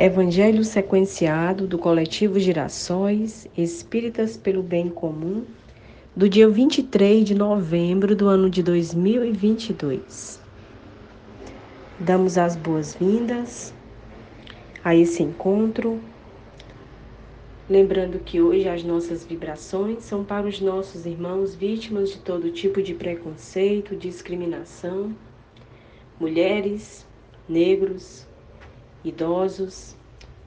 Evangelho sequenciado do coletivo Girassóis Espíritas pelo Bem Comum, do dia 23 de novembro do ano de 2022. Damos as boas-vindas a esse encontro, lembrando que hoje as nossas vibrações são para os nossos irmãos vítimas de todo tipo de preconceito, discriminação, mulheres, negros, idosos,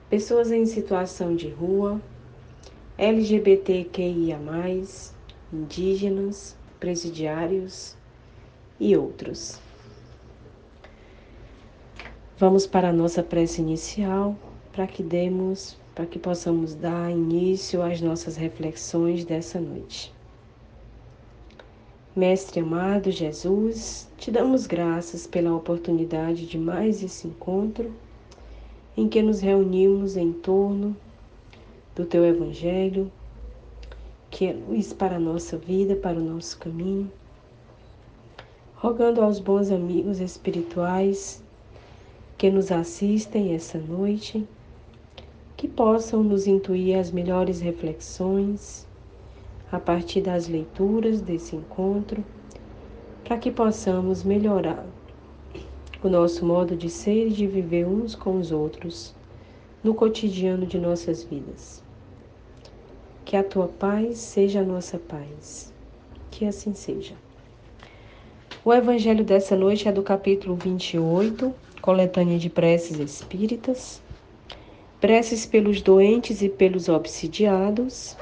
pessoas em situação de rua, LGBTQIA, indígenas, presidiários e outros. Vamos para a nossa prece inicial para que demos, para que possamos dar início às nossas reflexões dessa noite. Mestre amado Jesus, te damos graças pela oportunidade de mais esse encontro em que nos reunimos em torno do teu Evangelho, que é luz para a nossa vida, para o nosso caminho, rogando aos bons amigos espirituais que nos assistem essa noite, que possam nos intuir as melhores reflexões a partir das leituras desse encontro, para que possamos melhorar o nosso modo de ser e de viver uns com os outros no cotidiano de nossas vidas. Que a tua paz seja a nossa paz. Que assim seja. O evangelho dessa noite é do capítulo 28, coletânea de preces espíritas, preces pelos doentes e pelos obsidiados,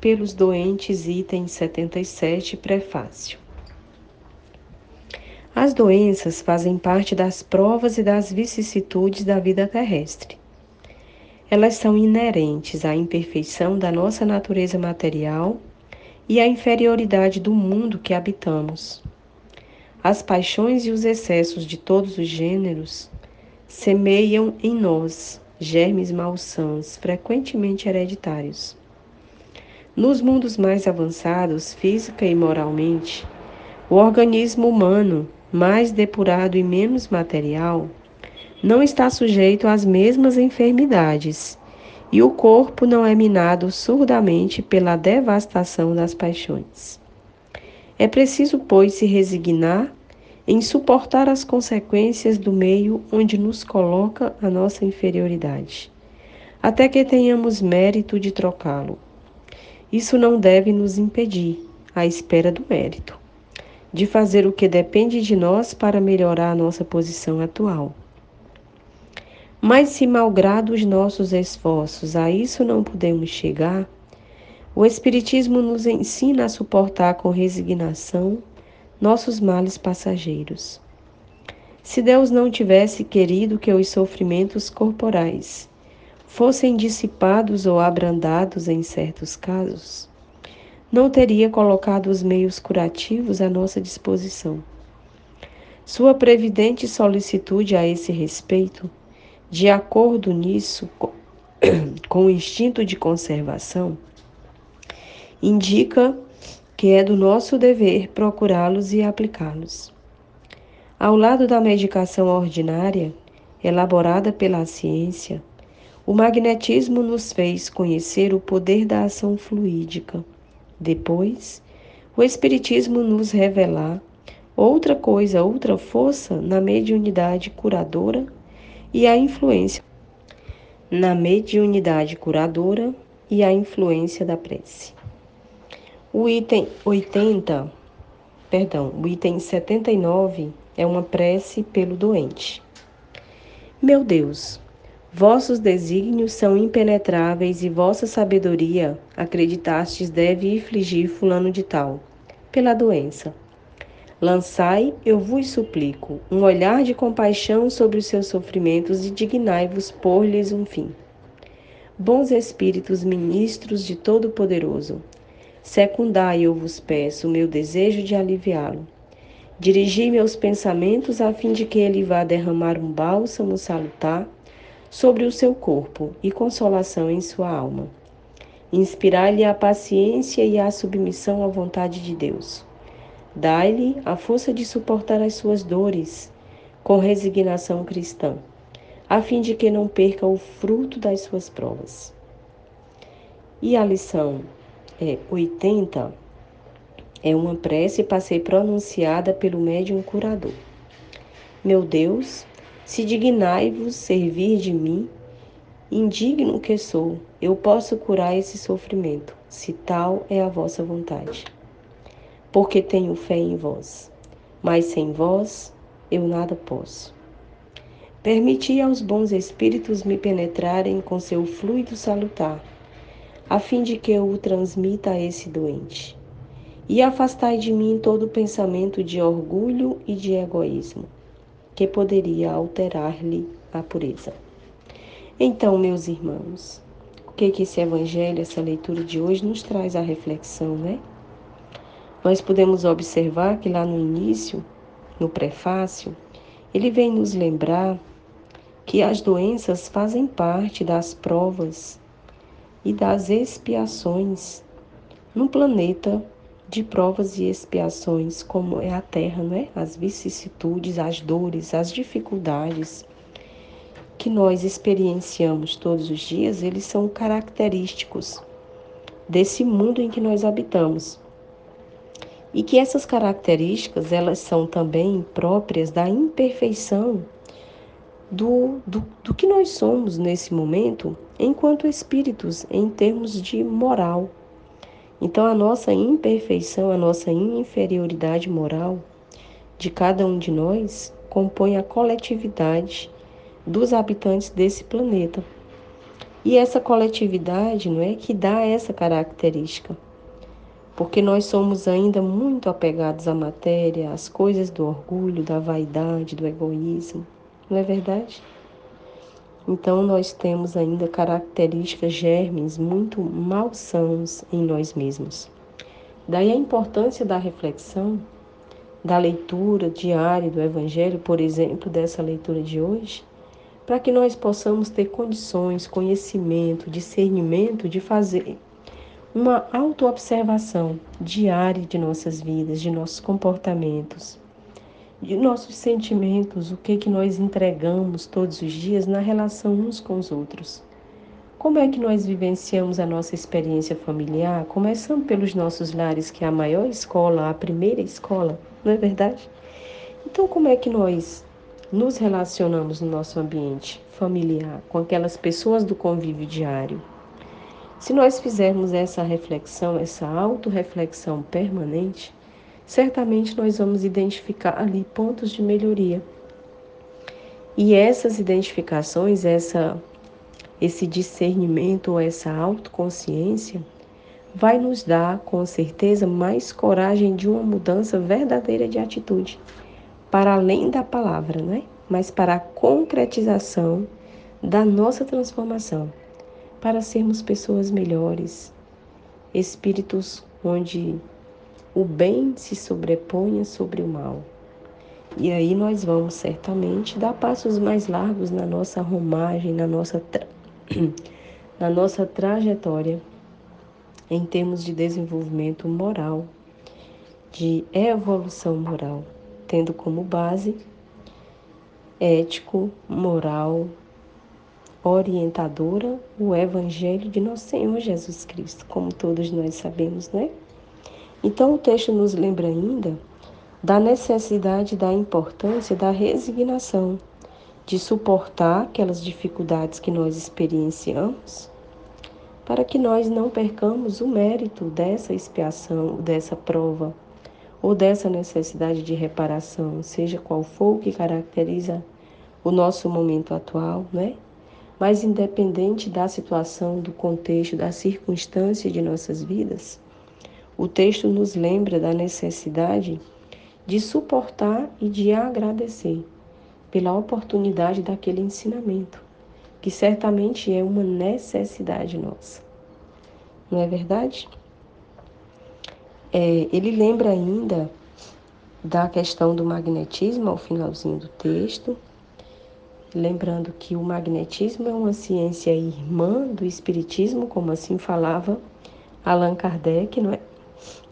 pelos doentes, item 77, prefácio. As doenças fazem parte das provas e das vicissitudes da vida terrestre. Elas são inerentes à imperfeição da nossa natureza material e à inferioridade do mundo que habitamos. As paixões e os excessos de todos os gêneros semeiam em nós germes malsãos, frequentemente hereditários. Nos mundos mais avançados, física e moralmente, o organismo humano mais depurado e menos material, não está sujeito às mesmas enfermidades, e o corpo não é minado surdamente pela devastação das paixões. É preciso, pois, se resignar em suportar as consequências do meio onde nos coloca a nossa inferioridade, até que tenhamos mérito de trocá-lo. Isso não deve nos impedir, à espera do mérito de fazer o que depende de nós para melhorar a nossa posição atual. Mas se malgrado os nossos esforços a isso não podemos chegar, o Espiritismo nos ensina a suportar com resignação nossos males passageiros. Se Deus não tivesse querido que os sofrimentos corporais fossem dissipados ou abrandados em certos casos, não teria colocado os meios curativos à nossa disposição. Sua previdente solicitude a esse respeito, de acordo nisso com o instinto de conservação, indica que é do nosso dever procurá-los e aplicá-los. Ao lado da medicação ordinária, elaborada pela ciência, o magnetismo nos fez conhecer o poder da ação fluídica depois, o Espiritismo nos revelar outra coisa, outra força na mediunidade curadora e a influência na mediunidade curadora e a influência da prece. O item 80, perdão, o item 79 é uma prece pelo doente. Meu Deus, Vossos desígnios são impenetráveis e vossa sabedoria, acreditastes, deve infligir fulano de tal, pela doença. Lançai, eu vos suplico, um olhar de compaixão sobre os seus sofrimentos e dignai-vos por-lhes um fim. Bons espíritos ministros de Todo-Poderoso, secundai, eu vos peço, o meu desejo de aliviá-lo. Dirigi meus pensamentos a fim de que ele vá derramar um bálsamo salutar sobre o seu corpo e consolação em sua alma. Inspirai-lhe a paciência e a submissão à vontade de Deus. Dai-lhe a força de suportar as suas dores com resignação cristã, a fim de que não perca o fruto das suas provas. E a lição é, 80 é uma prece para ser pronunciada pelo médium curador. Meu Deus, se dignai-vos servir de mim, indigno que sou, eu posso curar esse sofrimento, se tal é a vossa vontade. Porque tenho fé em vós, mas sem vós eu nada posso. Permiti aos bons espíritos me penetrarem com seu fluido salutar, a fim de que eu o transmita a esse doente. E afastai de mim todo pensamento de orgulho e de egoísmo, que poderia alterar-lhe a pureza. Então, meus irmãos, o que que esse evangelho, essa leitura de hoje nos traz a reflexão, né? Nós podemos observar que lá no início, no prefácio, ele vem nos lembrar que as doenças fazem parte das provas e das expiações no planeta de provas e expiações, como é a Terra, não é? As vicissitudes, as dores, as dificuldades que nós experienciamos todos os dias, eles são característicos desse mundo em que nós habitamos. E que essas características, elas são também próprias da imperfeição do, do, do que nós somos nesse momento enquanto espíritos, em termos de moral. Então, a nossa imperfeição, a nossa inferioridade moral de cada um de nós compõe a coletividade dos habitantes desse planeta. E essa coletividade não é que dá essa característica. Porque nós somos ainda muito apegados à matéria, às coisas do orgulho, da vaidade, do egoísmo não é verdade? Então, nós temos ainda características germes muito malsãos em nós mesmos. Daí a importância da reflexão, da leitura diária do Evangelho, por exemplo, dessa leitura de hoje, para que nós possamos ter condições, conhecimento, discernimento de fazer uma autoobservação diária de nossas vidas, de nossos comportamentos de nossos sentimentos, o que que nós entregamos todos os dias na relação uns com os outros. Como é que nós vivenciamos a nossa experiência familiar, começando pelos nossos lares, que é a maior escola, a primeira escola, não é verdade? Então, como é que nós nos relacionamos no nosso ambiente familiar, com aquelas pessoas do convívio diário? Se nós fizermos essa reflexão, essa autorreflexão permanente, certamente nós vamos identificar ali pontos de melhoria. E essas identificações, essa, esse discernimento ou essa autoconsciência vai nos dar, com certeza, mais coragem de uma mudança verdadeira de atitude, para além da palavra, né? mas para a concretização da nossa transformação, para sermos pessoas melhores, espíritos onde o bem se sobreponha sobre o mal. E aí nós vamos certamente dar passos mais largos na nossa romagem, na nossa, tra... na nossa trajetória em termos de desenvolvimento moral, de evolução moral, tendo como base ético, moral, orientadora o Evangelho de nosso Senhor Jesus Cristo, como todos nós sabemos, né? Então, o texto nos lembra ainda da necessidade da importância da resignação, de suportar aquelas dificuldades que nós experienciamos, para que nós não percamos o mérito dessa expiação, dessa prova, ou dessa necessidade de reparação, seja qual for o que caracteriza o nosso momento atual, né? Mas independente da situação, do contexto, da circunstância de nossas vidas, o texto nos lembra da necessidade de suportar e de agradecer pela oportunidade daquele ensinamento, que certamente é uma necessidade nossa. Não é verdade? É, ele lembra ainda da questão do magnetismo ao finalzinho do texto, lembrando que o magnetismo é uma ciência irmã do espiritismo, como assim falava Allan Kardec, não é?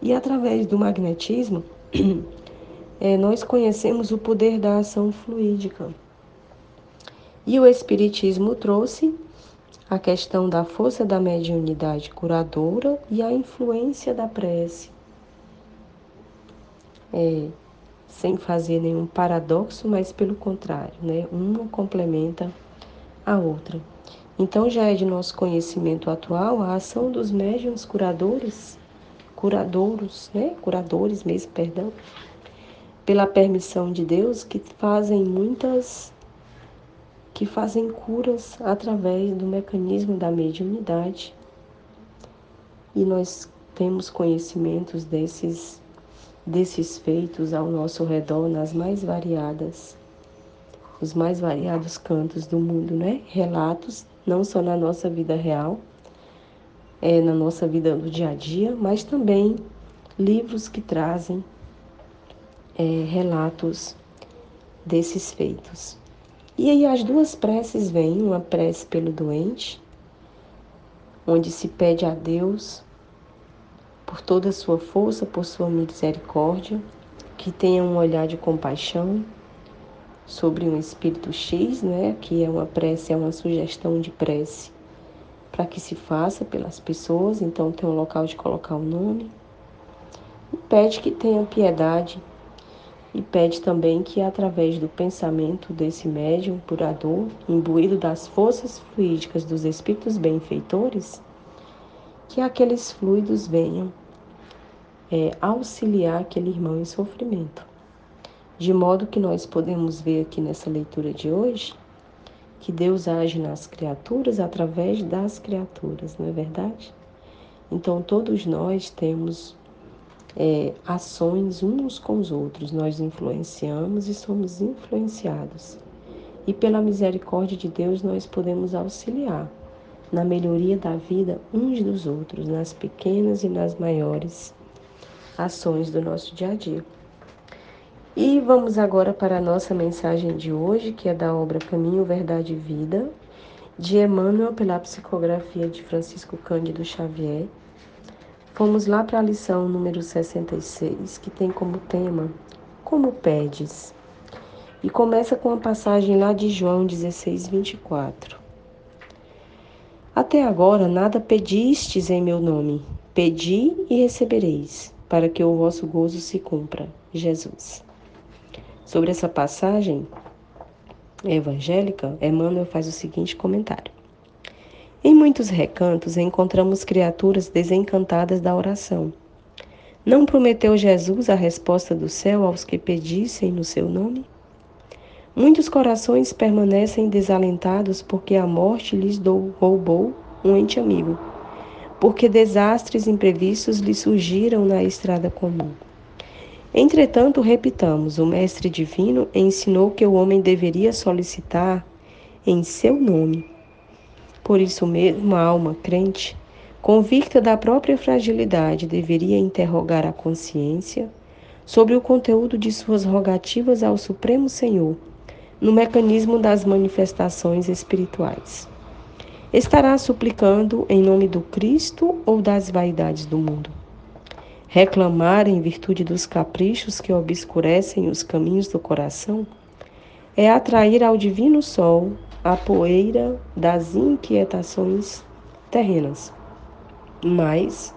E através do magnetismo, é, nós conhecemos o poder da ação fluídica. E o Espiritismo trouxe a questão da força da mediunidade curadora e a influência da prece. É, sem fazer nenhum paradoxo, mas pelo contrário, né? Uma complementa a outra. Então já é de nosso conhecimento atual a ação dos médiuns curadores, curadouros, né? Curadores mesmo, perdão, pela permissão de Deus que fazem muitas que fazem curas através do mecanismo da mediunidade. E nós temos conhecimentos desses desses feitos ao nosso redor nas mais variadas os mais variados cantos do mundo, né? Relatos não só na nossa vida real, é, na nossa vida do dia a dia, mas também livros que trazem é, relatos desses feitos. E aí as duas preces vêm, uma prece pelo doente, onde se pede a Deus por toda a sua força, por sua misericórdia, que tenha um olhar de compaixão sobre um espírito X, né, que é uma prece, é uma sugestão de prece para que se faça pelas pessoas, então tem um local de colocar o nome. E pede que tenha piedade e pede também que através do pensamento desse médium curador, imbuído das forças fluídicas dos espíritos benfeitores, que aqueles fluidos venham é, auxiliar aquele irmão em sofrimento. De modo que nós podemos ver aqui nessa leitura de hoje que Deus age nas criaturas através das criaturas, não é verdade? Então todos nós temos é, ações uns com os outros, nós influenciamos e somos influenciados. E pela misericórdia de Deus nós podemos auxiliar na melhoria da vida uns dos outros, nas pequenas e nas maiores ações do nosso dia a dia. E vamos agora para a nossa mensagem de hoje, que é da obra Caminho, Verdade e Vida, de Emmanuel pela psicografia de Francisco Cândido Xavier. Fomos lá para a lição número 66, que tem como tema Como Pedes? E começa com a passagem lá de João 16, 24. Até agora nada pedistes em meu nome. Pedi e recebereis, para que o vosso gozo se cumpra. Jesus. Sobre essa passagem evangélica, Emmanuel faz o seguinte comentário. Em muitos recantos encontramos criaturas desencantadas da oração. Não prometeu Jesus a resposta do céu aos que pedissem no seu nome? Muitos corações permanecem desalentados porque a morte lhes roubou um ente amigo, porque desastres imprevistos lhes surgiram na estrada comum. Entretanto, repitamos: o Mestre Divino ensinou que o homem deveria solicitar em seu nome. Por isso mesmo, a alma crente, convicta da própria fragilidade, deveria interrogar a consciência sobre o conteúdo de suas rogativas ao Supremo Senhor no mecanismo das manifestações espirituais. Estará suplicando em nome do Cristo ou das vaidades do mundo? Reclamar em virtude dos caprichos que obscurecem os caminhos do coração é atrair ao divino sol a poeira das inquietações terrenas. Mas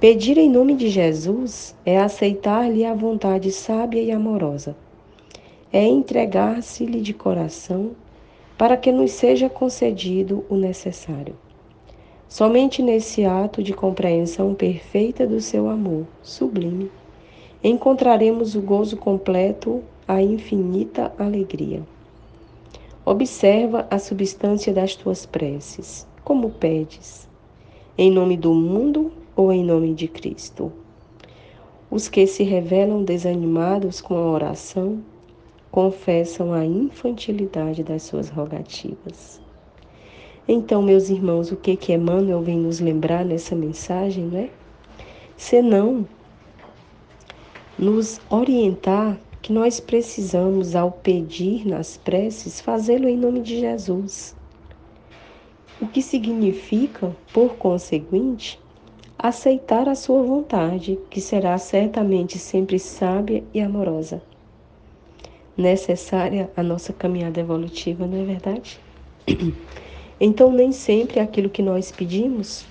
pedir em nome de Jesus é aceitar-lhe a vontade sábia e amorosa. É entregar-se-lhe de coração para que nos seja concedido o necessário. Somente nesse ato de compreensão perfeita do seu amor sublime encontraremos o gozo completo, a infinita alegria. Observa a substância das tuas preces, como pedes, em nome do mundo ou em nome de Cristo. Os que se revelam desanimados com a oração confessam a infantilidade das suas rogativas. Então, meus irmãos, o que que Emmanuel vem nos lembrar nessa mensagem, né? Senão nos orientar que nós precisamos, ao pedir nas preces, fazê-lo em nome de Jesus. O que significa, por conseguinte, aceitar a sua vontade, que será certamente sempre sábia e amorosa. necessária à nossa caminhada evolutiva, não é verdade? Então, nem sempre aquilo que nós pedimos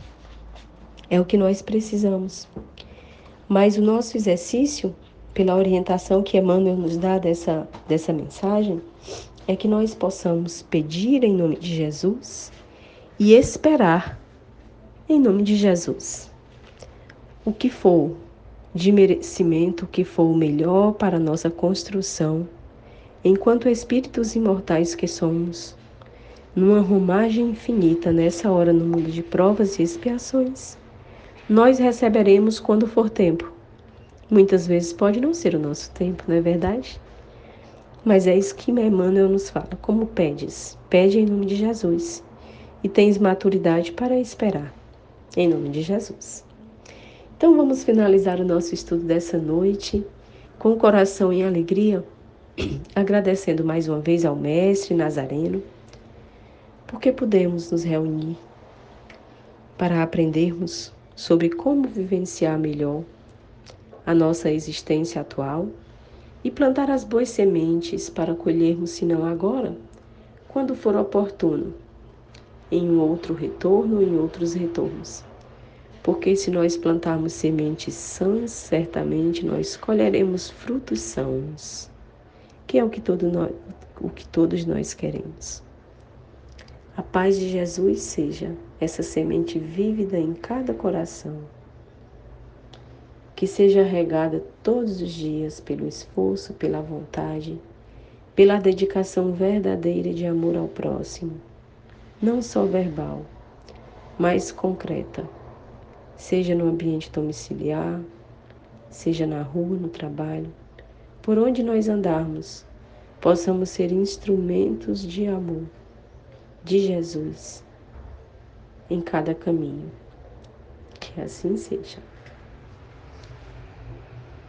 é o que nós precisamos. Mas o nosso exercício, pela orientação que Emmanuel nos dá dessa, dessa mensagem, é que nós possamos pedir em nome de Jesus e esperar em nome de Jesus. O que for de merecimento, o que for o melhor para a nossa construção, enquanto espíritos imortais que somos, numa romagem infinita nessa hora no mundo de provas e expiações, nós receberemos quando for tempo. Muitas vezes pode não ser o nosso tempo, não é verdade? Mas é isso que Emmanuel nos fala. Como pedes? Pede em nome de Jesus. E tens maturidade para esperar. Em nome de Jesus. Então vamos finalizar o nosso estudo dessa noite com o coração em alegria, agradecendo mais uma vez ao Mestre Nazareno, porque podemos nos reunir para aprendermos sobre como vivenciar melhor a nossa existência atual e plantar as boas sementes para colhermos, se não agora, quando for oportuno, em um outro retorno em outros retornos. Porque se nós plantarmos sementes sãs, certamente nós colheremos frutos sãos, que é o que, todo nós, o que todos nós queremos. A paz de Jesus seja essa semente vívida em cada coração, que seja regada todos os dias pelo esforço, pela vontade, pela dedicação verdadeira de amor ao próximo, não só verbal, mas concreta, seja no ambiente domiciliar, seja na rua, no trabalho, por onde nós andarmos, possamos ser instrumentos de amor de Jesus em cada caminho. Que assim seja.